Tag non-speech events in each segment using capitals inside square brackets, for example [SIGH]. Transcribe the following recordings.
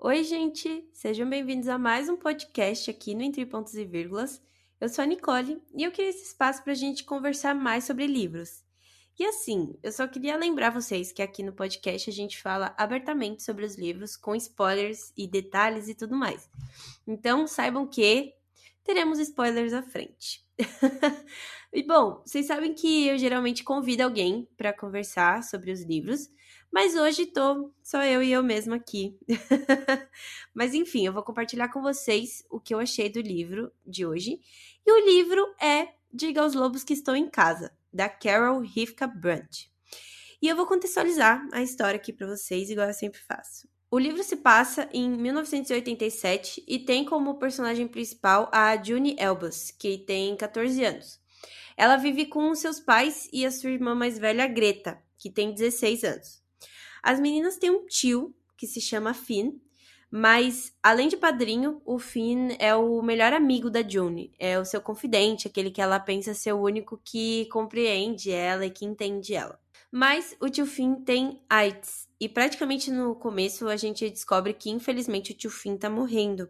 Oi, gente! Sejam bem-vindos a mais um podcast aqui no Entre Pontos e Vírgulas. Eu sou a Nicole e eu queria esse espaço para a gente conversar mais sobre livros. E assim, eu só queria lembrar vocês que aqui no podcast a gente fala abertamente sobre os livros, com spoilers e detalhes e tudo mais. Então, saibam que teremos spoilers à frente. [LAUGHS] e bom, vocês sabem que eu geralmente convido alguém para conversar sobre os livros, mas hoje tô só eu e eu mesma aqui. [LAUGHS] mas enfim, eu vou compartilhar com vocês o que eu achei do livro de hoje. E o livro é Diga aos Lobos que Estou em Casa, da Carol Rivka Brandt. E eu vou contextualizar a história aqui para vocês, igual eu sempre faço. O livro se passa em 1987 e tem como personagem principal a June Elbas, que tem 14 anos. Ela vive com seus pais e a sua irmã mais velha, Greta, que tem 16 anos. As meninas têm um tio que se chama Finn, mas além de padrinho, o Finn é o melhor amigo da June, é o seu confidente, aquele que ela pensa ser o único que compreende ela e que entende ela. Mas o tio Finn tem AIDS, e praticamente no começo a gente descobre que infelizmente o tio Finn tá morrendo.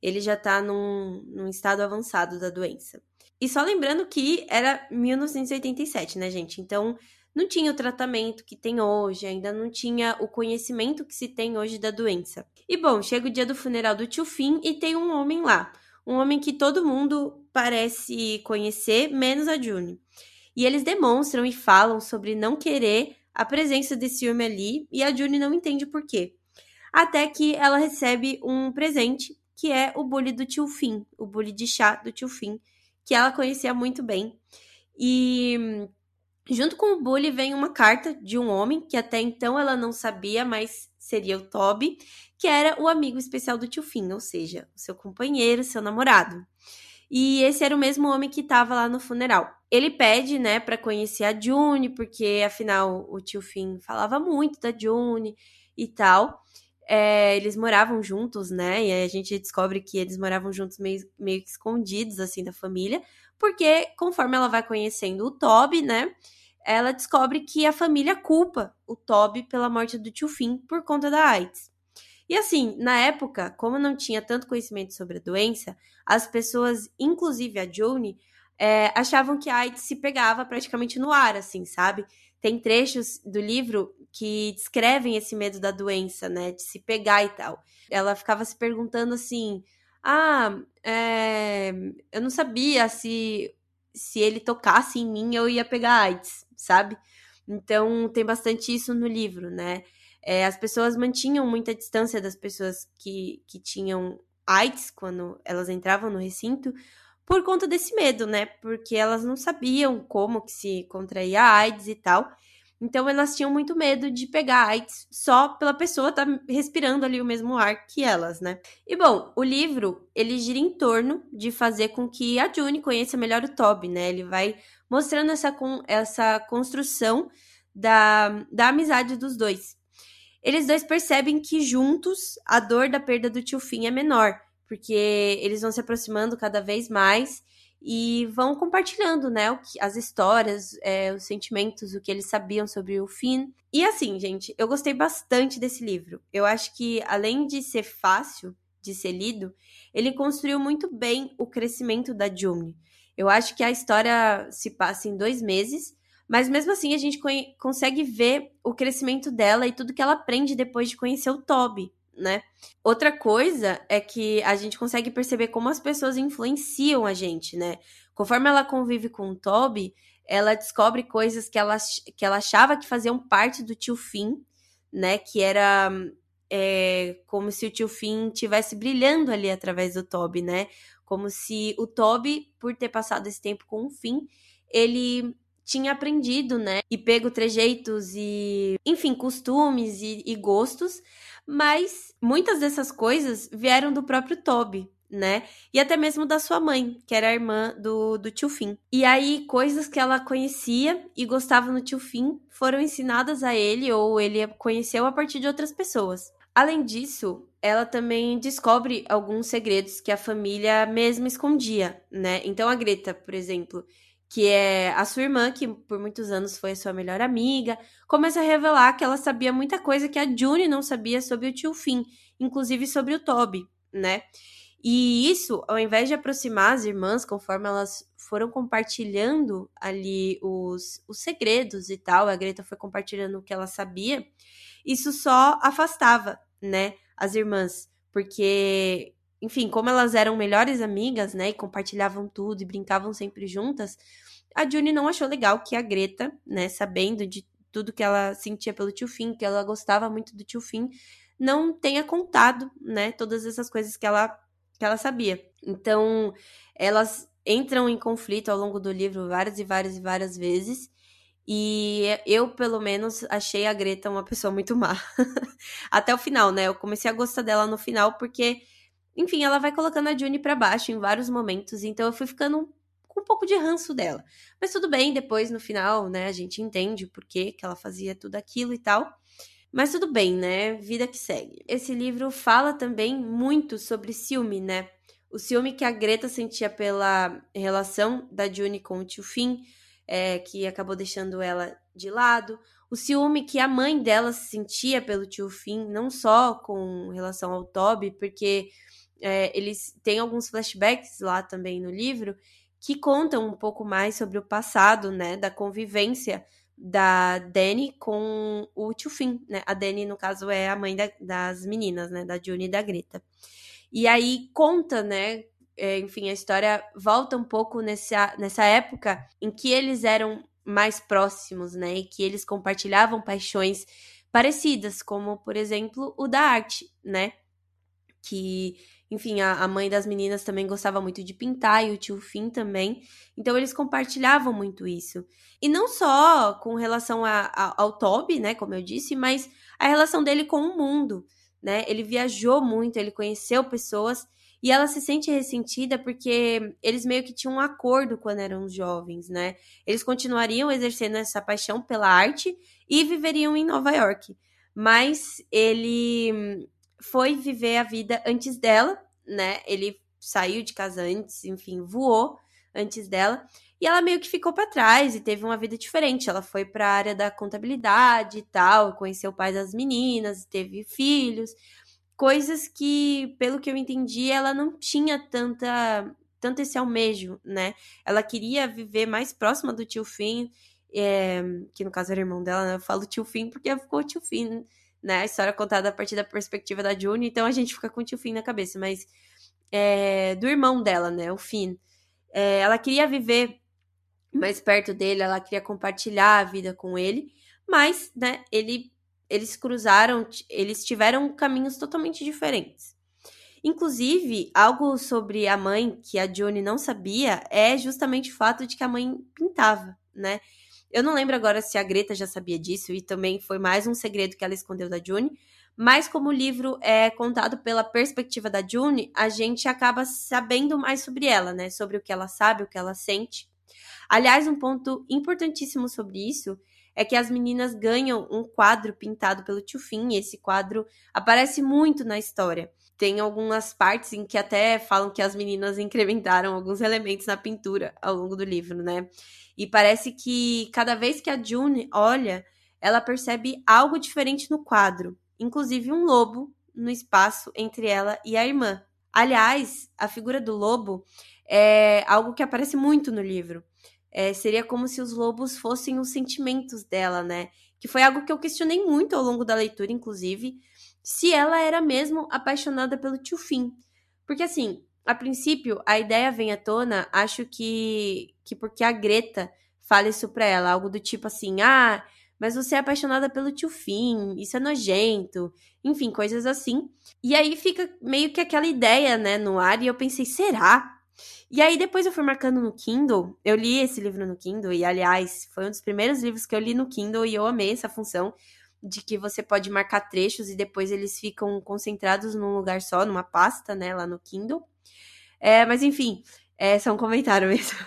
Ele já tá num, num estado avançado da doença. E só lembrando que era 1987, né, gente? Então não tinha o tratamento que tem hoje, ainda não tinha o conhecimento que se tem hoje da doença. E bom, chega o dia do funeral do tio Finn e tem um homem lá. Um homem que todo mundo parece conhecer, menos a June. E eles demonstram e falam sobre não querer a presença desse homem ali e a June não entende por quê. Até que ela recebe um presente, que é o bully do tio Finn, o bully de chá do tio Finn, que ela conhecia muito bem. E Junto com o Bully vem uma carta de um homem que até então ela não sabia, mas seria o Toby, que era o amigo especial do tio Finn, ou seja, o seu companheiro, seu namorado. E esse era o mesmo homem que estava lá no funeral. Ele pede, né, para conhecer a June, porque afinal o tio Finn falava muito da June e tal. É, eles moravam juntos, né? E aí a gente descobre que eles moravam juntos meio, meio que escondidos, assim, da família porque conforme ela vai conhecendo o Toby, né, ela descobre que a família culpa o Toby pela morte do tio Finn por conta da AIDS. E assim, na época, como não tinha tanto conhecimento sobre a doença, as pessoas, inclusive a June, é, achavam que a AIDS se pegava praticamente no ar, assim, sabe? Tem trechos do livro que descrevem esse medo da doença, né? De se pegar e tal. Ela ficava se perguntando assim: ah, é, eu não sabia se, se ele tocasse em mim eu ia pegar AIDS, sabe? Então tem bastante isso no livro, né? É, as pessoas mantinham muita distância das pessoas que, que tinham AIDS quando elas entravam no recinto por conta desse medo, né? Porque elas não sabiam como que se contraía AIDS e tal. Então elas tinham muito medo de pegar AIDS só pela pessoa estar tá respirando ali o mesmo ar que elas, né? E bom, o livro ele gira em torno de fazer com que a June conheça melhor o Toby, né? Ele vai mostrando essa, essa construção da, da amizade dos dois. Eles dois percebem que juntos a dor da perda do tio Finn é menor, porque eles vão se aproximando cada vez mais e vão compartilhando, né, o que, as histórias, é, os sentimentos, o que eles sabiam sobre o Finn. E assim, gente, eu gostei bastante desse livro. Eu acho que, além de ser fácil de ser lido, ele construiu muito bem o crescimento da June. Eu acho que a história se passa em dois meses, mas mesmo assim a gente consegue ver o crescimento dela e tudo que ela aprende depois de conhecer o Toby, né? Outra coisa é que a gente consegue perceber como as pessoas influenciam a gente, né? Conforme ela convive com o Toby, ela descobre coisas que ela, que ela achava que faziam parte do tio Finn, né? Que era é, como se o tio Finn tivesse brilhando ali através do Toby, né? Como se o Toby, por ter passado esse tempo com o Finn, ele tinha aprendido, né? E pego trejeitos e, enfim, costumes e, e gostos mas muitas dessas coisas vieram do próprio Toby, né? E até mesmo da sua mãe, que era irmã do, do tio Finn. E aí, coisas que ela conhecia e gostava no tio Finn foram ensinadas a ele ou ele conheceu a partir de outras pessoas. Além disso, ela também descobre alguns segredos que a família mesmo escondia, né? Então a Greta, por exemplo, que é a sua irmã, que por muitos anos foi a sua melhor amiga, começa a revelar que ela sabia muita coisa que a June não sabia sobre o tio Finn, inclusive sobre o Toby, né? E isso, ao invés de aproximar as irmãs, conforme elas foram compartilhando ali os, os segredos e tal, a Greta foi compartilhando o que ela sabia, isso só afastava, né, as irmãs. Porque, enfim, como elas eram melhores amigas, né, e compartilhavam tudo e brincavam sempre juntas, a June não achou legal que a Greta, né, sabendo de tudo que ela sentia pelo tio Finn, que ela gostava muito do tio Finn, não tenha contado, né, todas essas coisas que ela que ela sabia. Então, elas entram em conflito ao longo do livro várias e várias e várias vezes. E eu, pelo menos, achei a Greta uma pessoa muito má. [LAUGHS] Até o final, né? Eu comecei a gostar dela no final porque, enfim, ela vai colocando a June para baixo em vários momentos. Então eu fui ficando com um pouco de ranço dela. Mas tudo bem, depois no final, né, a gente entende o porquê que ela fazia tudo aquilo e tal. Mas tudo bem, né? Vida que segue. Esse livro fala também muito sobre ciúme, né? O ciúme que a Greta sentia pela relação da June com o tio Finn, é, que acabou deixando ela de lado. O ciúme que a mãe dela sentia pelo tio Finn, não só com relação ao Toby, porque é, eles têm alguns flashbacks lá também no livro que contam um pouco mais sobre o passado, né, da convivência da Dani com o tio Finn, né? A Dani, no caso, é a mãe da, das meninas, né? Da Juni e da Greta. E aí conta, né? É, enfim, a história volta um pouco nessa, nessa época em que eles eram mais próximos, né? E que eles compartilhavam paixões parecidas, como, por exemplo, o da arte, né? Que enfim, a, a, mãe das meninas também gostava muito de pintar e o tio Finn também. Então eles compartilhavam muito isso. E não só com relação a, a, ao Toby, né, como eu disse, mas a relação dele com o mundo, né? Ele viajou muito, ele conheceu pessoas e ela se sente ressentida porque eles meio que tinham um acordo quando eram jovens, né? Eles continuariam exercendo essa paixão pela arte e viveriam em Nova York. Mas ele foi viver a vida antes dela, né? Ele saiu de casa antes, enfim, voou antes dela. E ela meio que ficou para trás e teve uma vida diferente. Ela foi para a área da contabilidade e tal, conheceu o pai das meninas, teve filhos, coisas que, pelo que eu entendi, ela não tinha tanta tanto esse almejo, né? Ela queria viver mais próxima do tio Finn, é, que no caso era irmão dela, né? Eu falo tio Finn porque ficou tio Finn né? A história contada a partir da perspectiva da June, então a gente fica com o tio Finn na cabeça, mas é, do irmão dela, né? O Finn. É, ela queria viver mais perto dele, ela queria compartilhar a vida com ele, mas, né, ele, eles cruzaram, eles tiveram caminhos totalmente diferentes. Inclusive, algo sobre a mãe que a June não sabia é justamente o fato de que a mãe pintava, né? Eu não lembro agora se a Greta já sabia disso e também foi mais um segredo que ela escondeu da June. Mas como o livro é contado pela perspectiva da June, a gente acaba sabendo mais sobre ela, né? Sobre o que ela sabe, o que ela sente. Aliás, um ponto importantíssimo sobre isso é que as meninas ganham um quadro pintado pelo tio Finn, e esse quadro aparece muito na história. Tem algumas partes em que até falam que as meninas incrementaram alguns elementos na pintura ao longo do livro, né? E parece que cada vez que a June olha, ela percebe algo diferente no quadro, inclusive um lobo no espaço entre ela e a irmã. Aliás, a figura do lobo é algo que aparece muito no livro. É, seria como se os lobos fossem os sentimentos dela, né? Que foi algo que eu questionei muito ao longo da leitura, inclusive, se ela era mesmo apaixonada pelo tio Finn. Porque assim, a princípio, a ideia vem à tona, acho que, que porque a Greta fala isso pra ela, algo do tipo assim, ah, mas você é apaixonada pelo tio Finn, isso é nojento, enfim, coisas assim. E aí fica meio que aquela ideia, né, no ar, e eu pensei, será? E aí depois eu fui marcando no Kindle, eu li esse livro no Kindle, e aliás, foi um dos primeiros livros que eu li no Kindle, e eu amei essa função de que você pode marcar trechos e depois eles ficam concentrados num lugar só, numa pasta, né, lá no Kindle. É, mas enfim, é só um comentário [LAUGHS] mesmo.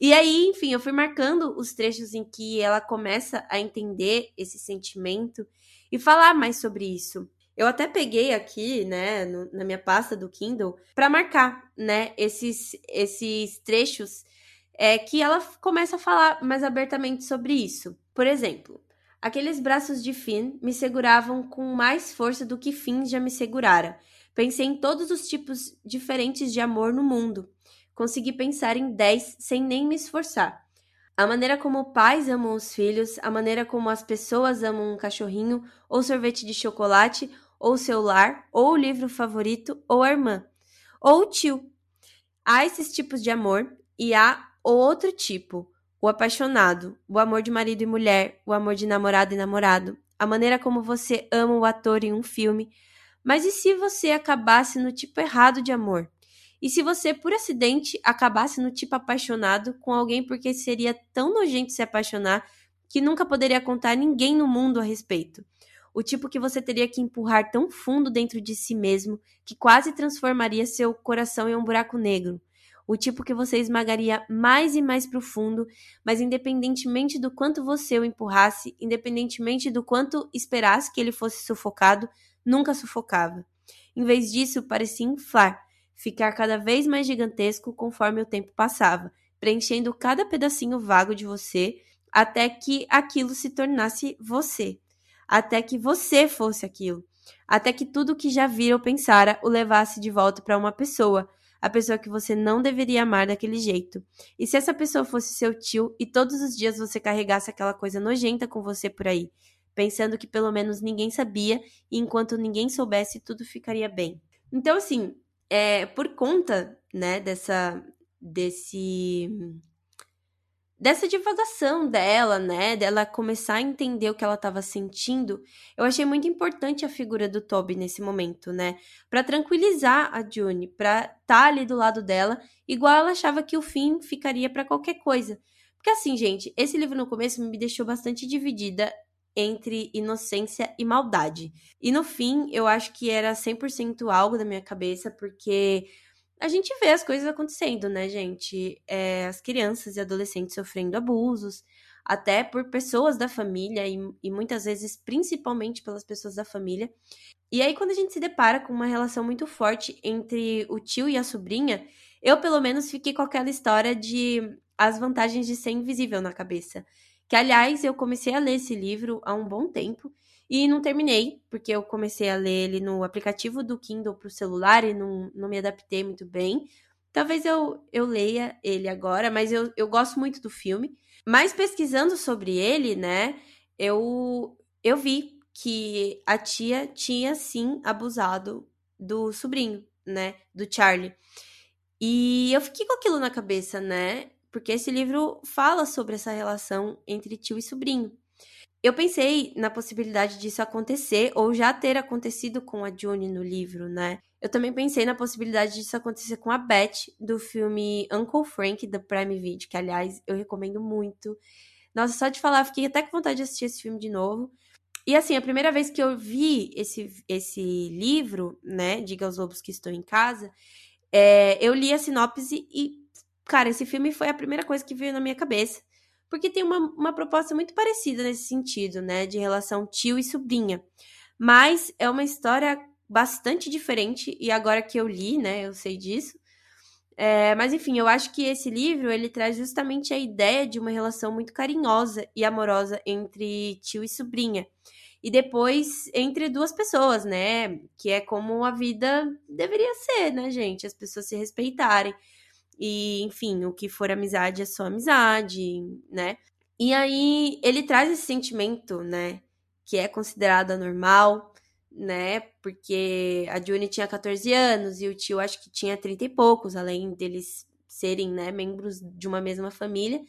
e aí, enfim, eu fui marcando os trechos em que ela começa a entender esse sentimento e falar mais sobre isso. Eu até peguei aqui, né, no, na minha pasta do Kindle, para marcar, né, esses, esses trechos é, que ela começa a falar mais abertamente sobre isso. Por exemplo, Aqueles braços de Finn me seguravam com mais força do que Finn já me segurara. Pensei em todos os tipos diferentes de amor no mundo. Consegui pensar em dez sem nem me esforçar. A maneira como pais amam os filhos, a maneira como as pessoas amam um cachorrinho, ou sorvete de chocolate, ou seu lar, ou o livro favorito, ou a irmã, ou o tio. Há esses tipos de amor e há outro tipo, o apaixonado, o amor de marido e mulher, o amor de namorado e namorado, a maneira como você ama o ator em um filme. Mas e se você acabasse no tipo errado de amor? E se você, por acidente, acabasse no tipo apaixonado com alguém porque seria tão nojento se apaixonar que nunca poderia contar a ninguém no mundo a respeito? O tipo que você teria que empurrar tão fundo dentro de si mesmo que quase transformaria seu coração em um buraco negro o tipo que você esmagaria mais e mais profundo, mas independentemente do quanto você o empurrasse, independentemente do quanto esperasse que ele fosse sufocado, nunca sufocava. Em vez disso, parecia inflar, ficar cada vez mais gigantesco conforme o tempo passava, preenchendo cada pedacinho vago de você, até que aquilo se tornasse você, até que você fosse aquilo, até que tudo que já vira ou pensara o levasse de volta para uma pessoa, a pessoa que você não deveria amar daquele jeito. E se essa pessoa fosse seu tio e todos os dias você carregasse aquela coisa nojenta com você por aí, pensando que pelo menos ninguém sabia e enquanto ninguém soubesse tudo ficaria bem. Então assim, é por conta, né, dessa desse dessa divagação dela, né, dela começar a entender o que ela estava sentindo, eu achei muito importante a figura do Toby nesse momento, né, para tranquilizar a June, para estar tá ali do lado dela, igual ela achava que o fim ficaria para qualquer coisa. Porque assim, gente, esse livro no começo me deixou bastante dividida entre inocência e maldade. E no fim, eu acho que era 100% algo da minha cabeça, porque a gente vê as coisas acontecendo, né, gente? É, as crianças e adolescentes sofrendo abusos, até por pessoas da família e, e, muitas vezes principalmente pelas pessoas da família. E aí, quando a gente se depara com uma relação muito forte entre o tio e a sobrinha, eu pelo menos fiquei com aquela história de as vantagens de ser invisível na cabeça. Que, aliás, eu comecei a ler esse livro há um bom tempo e não terminei, porque eu comecei a ler ele no aplicativo do Kindle para o celular e não, não me adaptei muito bem. Talvez eu, eu leia ele agora, mas eu, eu gosto muito do filme. Mas pesquisando sobre ele, né, eu, eu vi que a tia tinha sim abusado do sobrinho, né, do Charlie. E eu fiquei com aquilo na cabeça, né? Porque esse livro fala sobre essa relação entre tio e sobrinho. Eu pensei na possibilidade disso acontecer ou já ter acontecido com a June no livro, né? Eu também pensei na possibilidade disso acontecer com a Beth do filme Uncle Frank da Prime Video, que aliás eu recomendo muito. Nossa, só de falar, fiquei até com vontade de assistir esse filme de novo. E assim, a primeira vez que eu vi esse, esse livro, né, Diga aos Lobos que Estou em Casa, é, eu li a sinopse e, cara, esse filme foi a primeira coisa que veio na minha cabeça porque tem uma, uma proposta muito parecida nesse sentido, né, de relação tio e sobrinha. Mas é uma história bastante diferente, e agora que eu li, né, eu sei disso. É, mas enfim, eu acho que esse livro ele traz justamente a ideia de uma relação muito carinhosa e amorosa entre tio e sobrinha. E depois entre duas pessoas, né? Que é como a vida deveria ser, né, gente? As pessoas se respeitarem. E, enfim, o que for amizade é só amizade, né? E aí ele traz esse sentimento, né? Que é considerado anormal, né? Porque a Juni tinha 14 anos e o tio acho que tinha 30 e poucos, além deles serem, né, membros de uma mesma família.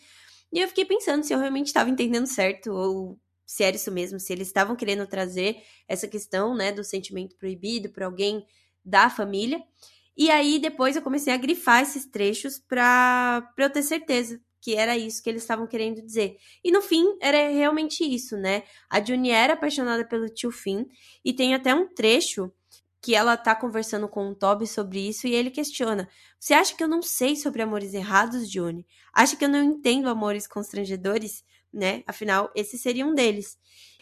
E eu fiquei pensando se eu realmente estava entendendo certo ou se era isso mesmo, se eles estavam querendo trazer essa questão, né, do sentimento proibido para alguém da família. E aí depois eu comecei a grifar esses trechos para eu ter certeza que era isso que eles estavam querendo dizer. E no fim, era realmente isso, né? A Juni era apaixonada pelo tio Finn e tem até um trecho que ela tá conversando com o Toby sobre isso e ele questiona: "Você acha que eu não sei sobre amores errados, Juni? Acha que eu não entendo amores constrangedores, né? Afinal, esse seria um deles."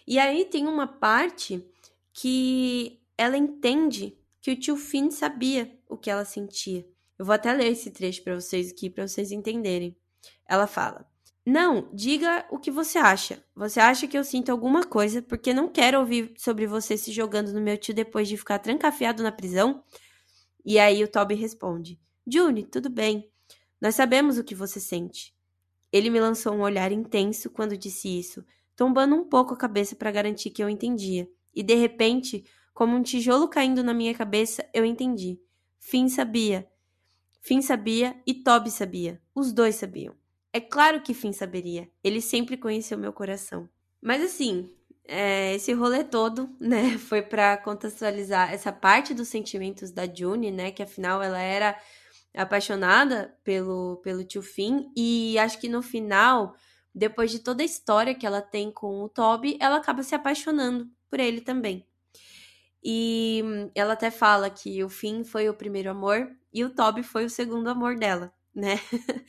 E aí tem uma parte que ela entende que o tio Finn sabia o que ela sentia. Eu vou até ler esse trecho para vocês aqui, para vocês entenderem. Ela fala: Não, diga o que você acha. Você acha que eu sinto alguma coisa porque não quero ouvir sobre você se jogando no meu tio depois de ficar trancafiado na prisão? E aí o Toby responde: June, tudo bem. Nós sabemos o que você sente. Ele me lançou um olhar intenso quando disse isso, tombando um pouco a cabeça para garantir que eu entendia. E de repente, como um tijolo caindo na minha cabeça, eu entendi. Finn sabia. Finn sabia e Toby sabia. Os dois sabiam. É claro que Finn saberia. Ele sempre conheceu meu coração. Mas assim, é, esse rolê todo, [LAUGHS] né, foi para contextualizar essa parte dos sentimentos da June, né, que afinal ela era apaixonada pelo, pelo tio Finn, e acho que no final, depois de toda a história que ela tem com o Toby, ela acaba se apaixonando por ele também. E ela até fala que o Finn foi o primeiro amor e o Toby foi o segundo amor dela, né? [LAUGHS]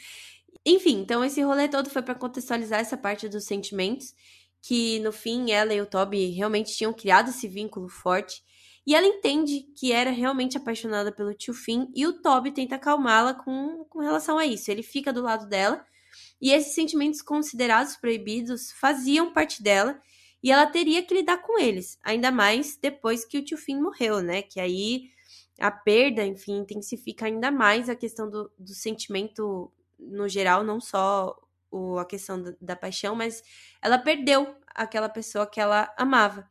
Enfim, então esse rolê todo foi para contextualizar essa parte dos sentimentos, que no fim ela e o Toby realmente tinham criado esse vínculo forte. E ela entende que era realmente apaixonada pelo tio Finn e o Toby tenta acalmá-la com, com relação a isso. Ele fica do lado dela e esses sentimentos considerados proibidos faziam parte dela e ela teria que lidar com eles, ainda mais depois que o tio Finn morreu, né? Que aí a perda, enfim, intensifica ainda mais a questão do, do sentimento no geral, não só o, a questão da, da paixão, mas ela perdeu aquela pessoa que ela amava,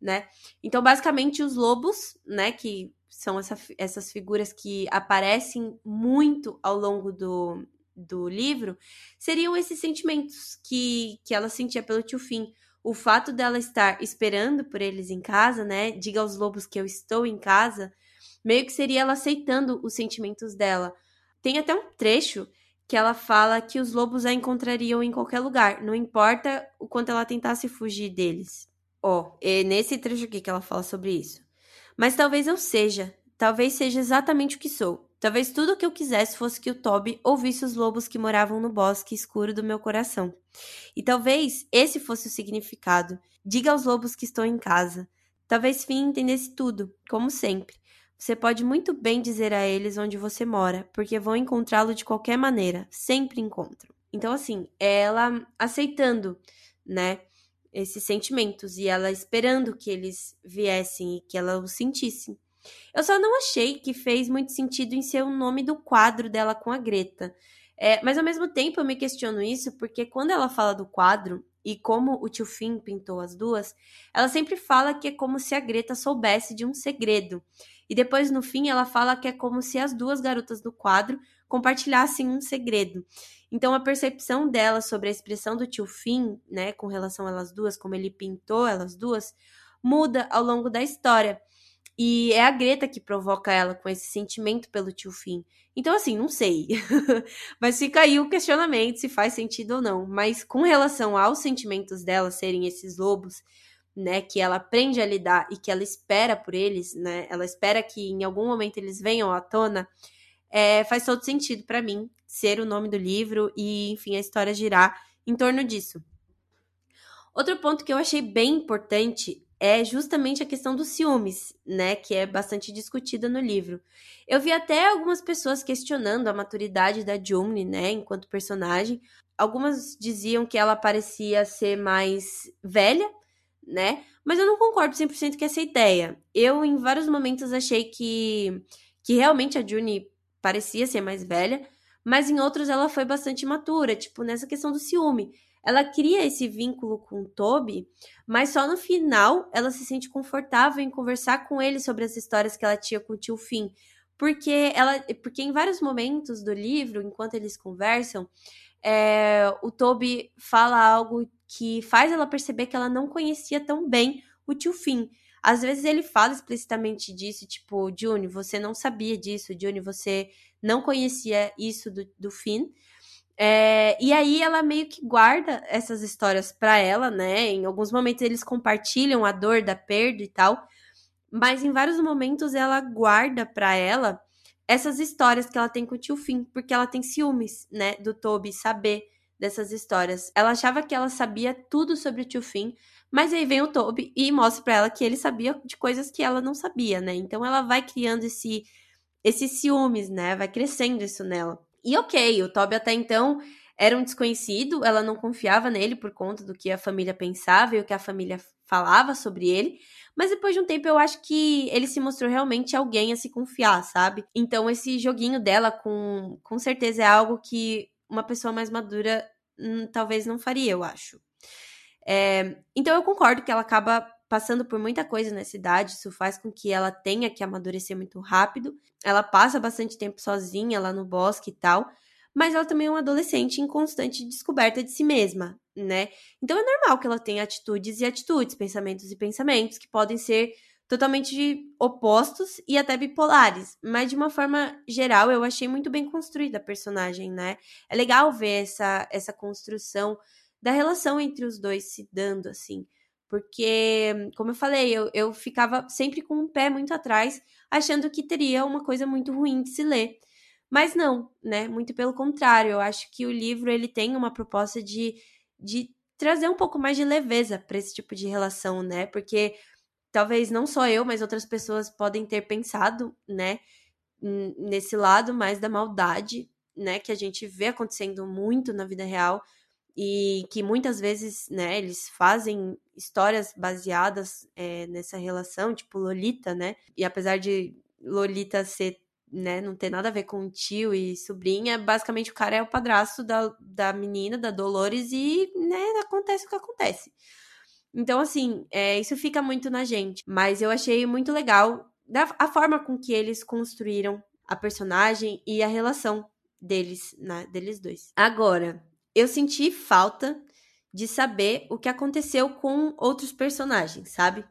né? Então, basicamente, os lobos, né, que são essa, essas figuras que aparecem muito ao longo do, do livro, seriam esses sentimentos que, que ela sentia pelo tio Fim. O fato dela estar esperando por eles em casa, né? Diga aos lobos que eu estou em casa, meio que seria ela aceitando os sentimentos dela. Tem até um trecho que ela fala que os lobos a encontrariam em qualquer lugar, não importa o quanto ela tentasse fugir deles. Ó, oh, é nesse trecho aqui que ela fala sobre isso. Mas talvez eu seja, talvez seja exatamente o que sou. Talvez tudo o que eu quisesse fosse que o Toby ouvisse os lobos que moravam no bosque escuro do meu coração. E talvez esse fosse o significado. Diga aos lobos que estou em casa. Talvez Finn entendesse tudo, como sempre. Você pode muito bem dizer a eles onde você mora, porque vão encontrá-lo de qualquer maneira, sempre encontram. Então, assim, ela aceitando, né, esses sentimentos e ela esperando que eles viessem e que ela os sentisse. Eu só não achei que fez muito sentido em ser o nome do quadro dela com a Greta. É, mas ao mesmo tempo eu me questiono isso porque quando ela fala do quadro e como o tio Finn pintou as duas, ela sempre fala que é como se a Greta soubesse de um segredo. E depois, no fim, ela fala que é como se as duas garotas do quadro compartilhassem um segredo. Então, a percepção dela sobre a expressão do tio Finn, né, com relação a elas duas, como ele pintou elas duas, muda ao longo da história. E é a Greta que provoca ela com esse sentimento pelo tio Finn. Então, assim, não sei. [LAUGHS] Mas fica aí o questionamento se faz sentido ou não. Mas com relação aos sentimentos dela serem esses lobos né, que ela aprende a lidar e que ela espera por eles, né, ela espera que em algum momento eles venham à tona, é, faz todo sentido para mim ser o nome do livro e, enfim, a história girar em torno disso. Outro ponto que eu achei bem importante é justamente a questão dos ciúmes, né, que é bastante discutida no livro. Eu vi até algumas pessoas questionando a maturidade da June, né, enquanto personagem. Algumas diziam que ela parecia ser mais velha, né? Mas eu não concordo 100% com essa ideia. Eu, em vários momentos, achei que, que realmente a Juni parecia ser mais velha, mas em outros ela foi bastante matura, tipo, nessa questão do ciúme. Ela cria esse vínculo com o Toby, mas só no final ela se sente confortável em conversar com ele sobre as histórias que ela tinha com o tio Finn. Porque ela. Porque em vários momentos do livro, enquanto eles conversam, é, o Toby fala algo que faz ela perceber que ela não conhecia tão bem o tio Finn. Às vezes ele fala explicitamente disso, tipo, Juni, você não sabia disso, Juni, você não conhecia isso do, do Finn. É, e aí ela meio que guarda essas histórias para ela, né? Em alguns momentos eles compartilham a dor da perda e tal, mas em vários momentos ela guarda para ela essas histórias que ela tem com o tio Finn, porque ela tem ciúmes, né, do Toby saber dessas histórias. Ela achava que ela sabia tudo sobre o tio Finn, mas aí vem o Toby e mostra para ela que ele sabia de coisas que ela não sabia, né? Então ela vai criando esse esses ciúmes, né? Vai crescendo isso nela. E ok, o Toby até então era um desconhecido, ela não confiava nele por conta do que a família pensava e o que a família falava sobre ele. Mas depois de um tempo eu acho que ele se mostrou realmente alguém a se confiar, sabe? Então esse joguinho dela com, com certeza é algo que uma pessoa mais madura hum, talvez não faria, eu acho. É, então eu concordo que ela acaba passando por muita coisa nessa idade, isso faz com que ela tenha que amadurecer muito rápido. Ela passa bastante tempo sozinha lá no bosque e tal, mas ela também é uma adolescente em constante descoberta de si mesma, né? Então é normal que ela tenha atitudes e atitudes, pensamentos e pensamentos que podem ser totalmente opostos e até bipolares, mas de uma forma geral eu achei muito bem construída a personagem, né? É legal ver essa essa construção da relação entre os dois se dando assim. Porque, como eu falei, eu, eu ficava sempre com um pé muito atrás, achando que teria uma coisa muito ruim de se ler. Mas não, né? Muito pelo contrário, eu acho que o livro ele tem uma proposta de, de trazer um pouco mais de leveza para esse tipo de relação, né? Porque talvez não só eu, mas outras pessoas podem ter pensado, né, nesse lado mais da maldade, né, que a gente vê acontecendo muito na vida real e que muitas vezes, né, eles fazem histórias baseadas é, nessa relação, tipo Lolita, né? E apesar de Lolita ser, né, não ter nada a ver com tio e sobrinha, basicamente o cara é o padrasto da, da menina, da Dolores, e, né, acontece o que acontece. Então, assim, é, isso fica muito na gente. Mas eu achei muito legal da, a forma com que eles construíram a personagem e a relação deles, né, deles dois. Agora, eu senti falta de saber o que aconteceu com outros personagens, sabe?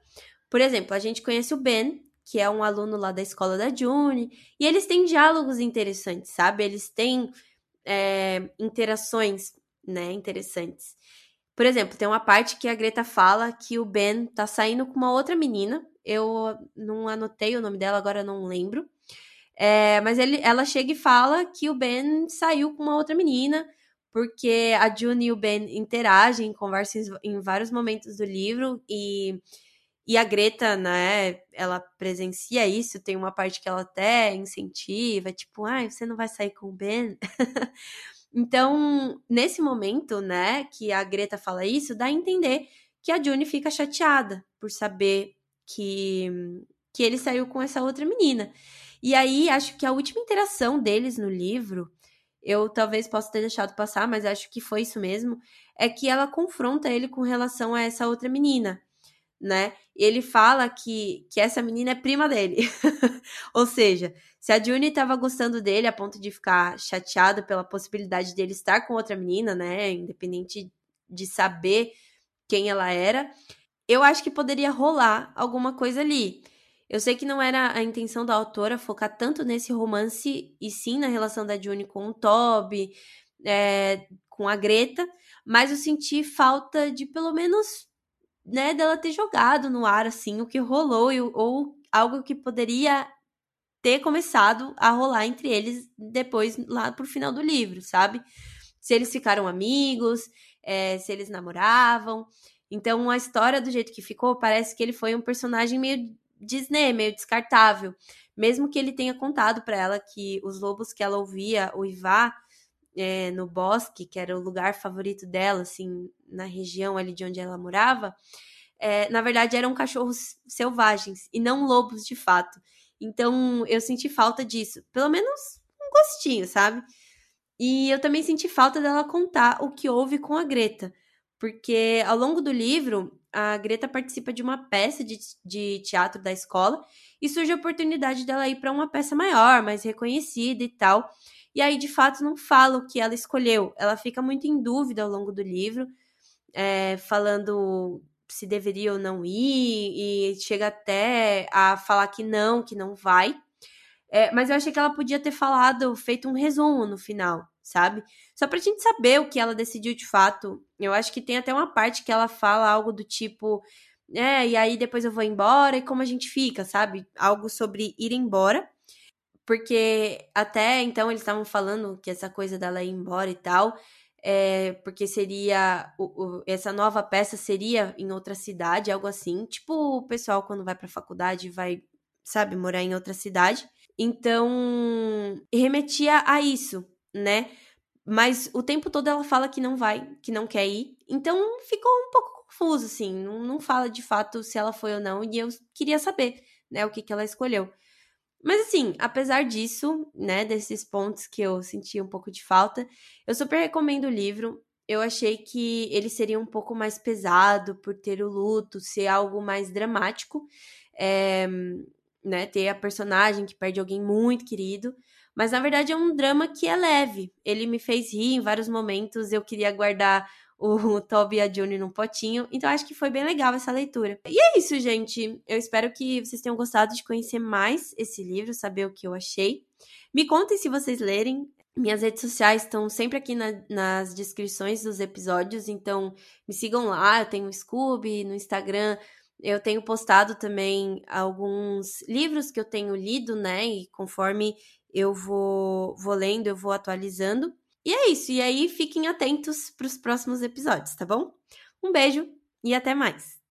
Por exemplo, a gente conhece o Ben, que é um aluno lá da escola da June, e eles têm diálogos interessantes, sabe? Eles têm é, interações, né, interessantes. Por exemplo, tem uma parte que a Greta fala que o Ben tá saindo com uma outra menina. Eu não anotei o nome dela, agora não lembro. É, mas ele, ela chega e fala que o Ben saiu com uma outra menina porque a June e o Ben interagem, conversam em vários momentos do livro e, e a Greta, né, ela presencia isso, tem uma parte que ela até incentiva, tipo, ah, você não vai sair com o Ben? [LAUGHS] então, nesse momento, né, que a Greta fala isso, dá a entender que a June fica chateada por saber que, que ele saiu com essa outra menina. E aí, acho que a última interação deles no livro eu talvez possa ter deixado passar, mas acho que foi isso mesmo, é que ela confronta ele com relação a essa outra menina, né? Ele fala que, que essa menina é prima dele. [LAUGHS] Ou seja, se a Juni estava gostando dele a ponto de ficar chateada pela possibilidade dele estar com outra menina, né? Independente de saber quem ela era, eu acho que poderia rolar alguma coisa ali. Eu sei que não era a intenção da autora focar tanto nesse romance e sim na relação da June com o Toby, é, com a Greta, mas eu senti falta de pelo menos, né, dela ter jogado no ar assim o que rolou ou algo que poderia ter começado a rolar entre eles depois lá pro final do livro, sabe? Se eles ficaram amigos, é, se eles namoravam. Então a história do jeito que ficou parece que ele foi um personagem meio Disney, meio descartável. Mesmo que ele tenha contado para ela que os lobos que ela ouvia uivar é, no bosque, que era o lugar favorito dela, assim, na região ali de onde ela morava, é, na verdade eram cachorros selvagens e não lobos de fato. Então eu senti falta disso, pelo menos um gostinho, sabe? E eu também senti falta dela contar o que houve com a Greta, porque ao longo do livro a Greta participa de uma peça de, de teatro da escola e surge a oportunidade dela ir para uma peça maior, mais reconhecida e tal. E aí, de fato, não fala o que ela escolheu. Ela fica muito em dúvida ao longo do livro, é, falando se deveria ou não ir, e chega até a falar que não, que não vai. É, mas eu achei que ela podia ter falado, feito um resumo no final, sabe? Só pra gente saber o que ela decidiu de fato. Eu acho que tem até uma parte que ela fala algo do tipo. É, e aí depois eu vou embora e como a gente fica, sabe? Algo sobre ir embora. Porque até então eles estavam falando que essa coisa dela ir embora e tal. É, porque seria. O, o, essa nova peça seria em outra cidade, algo assim. Tipo o pessoal quando vai pra faculdade vai, sabe, morar em outra cidade. Então, remetia a isso, né? mas o tempo todo ela fala que não vai, que não quer ir. Então ficou um pouco confuso, assim. Não, não fala de fato se ela foi ou não. E eu queria saber, né, o que, que ela escolheu. Mas assim, apesar disso, né, desses pontos que eu senti um pouco de falta, eu super recomendo o livro. Eu achei que ele seria um pouco mais pesado por ter o luto, ser algo mais dramático, é, né, ter a personagem que perde alguém muito querido. Mas na verdade é um drama que é leve. Ele me fez rir em vários momentos. Eu queria guardar [LAUGHS] o Toby e a June num potinho. Então acho que foi bem legal essa leitura. E é isso, gente. Eu espero que vocês tenham gostado de conhecer mais esse livro, saber o que eu achei. Me contem se vocês lerem. Minhas redes sociais estão sempre aqui na, nas descrições dos episódios, então me sigam lá. Eu tenho o Scooby no Instagram. Eu tenho postado também alguns livros que eu tenho lido, né? E conforme eu vou, vou lendo, eu vou atualizando. E é isso. E aí fiquem atentos para os próximos episódios, tá bom? Um beijo e até mais!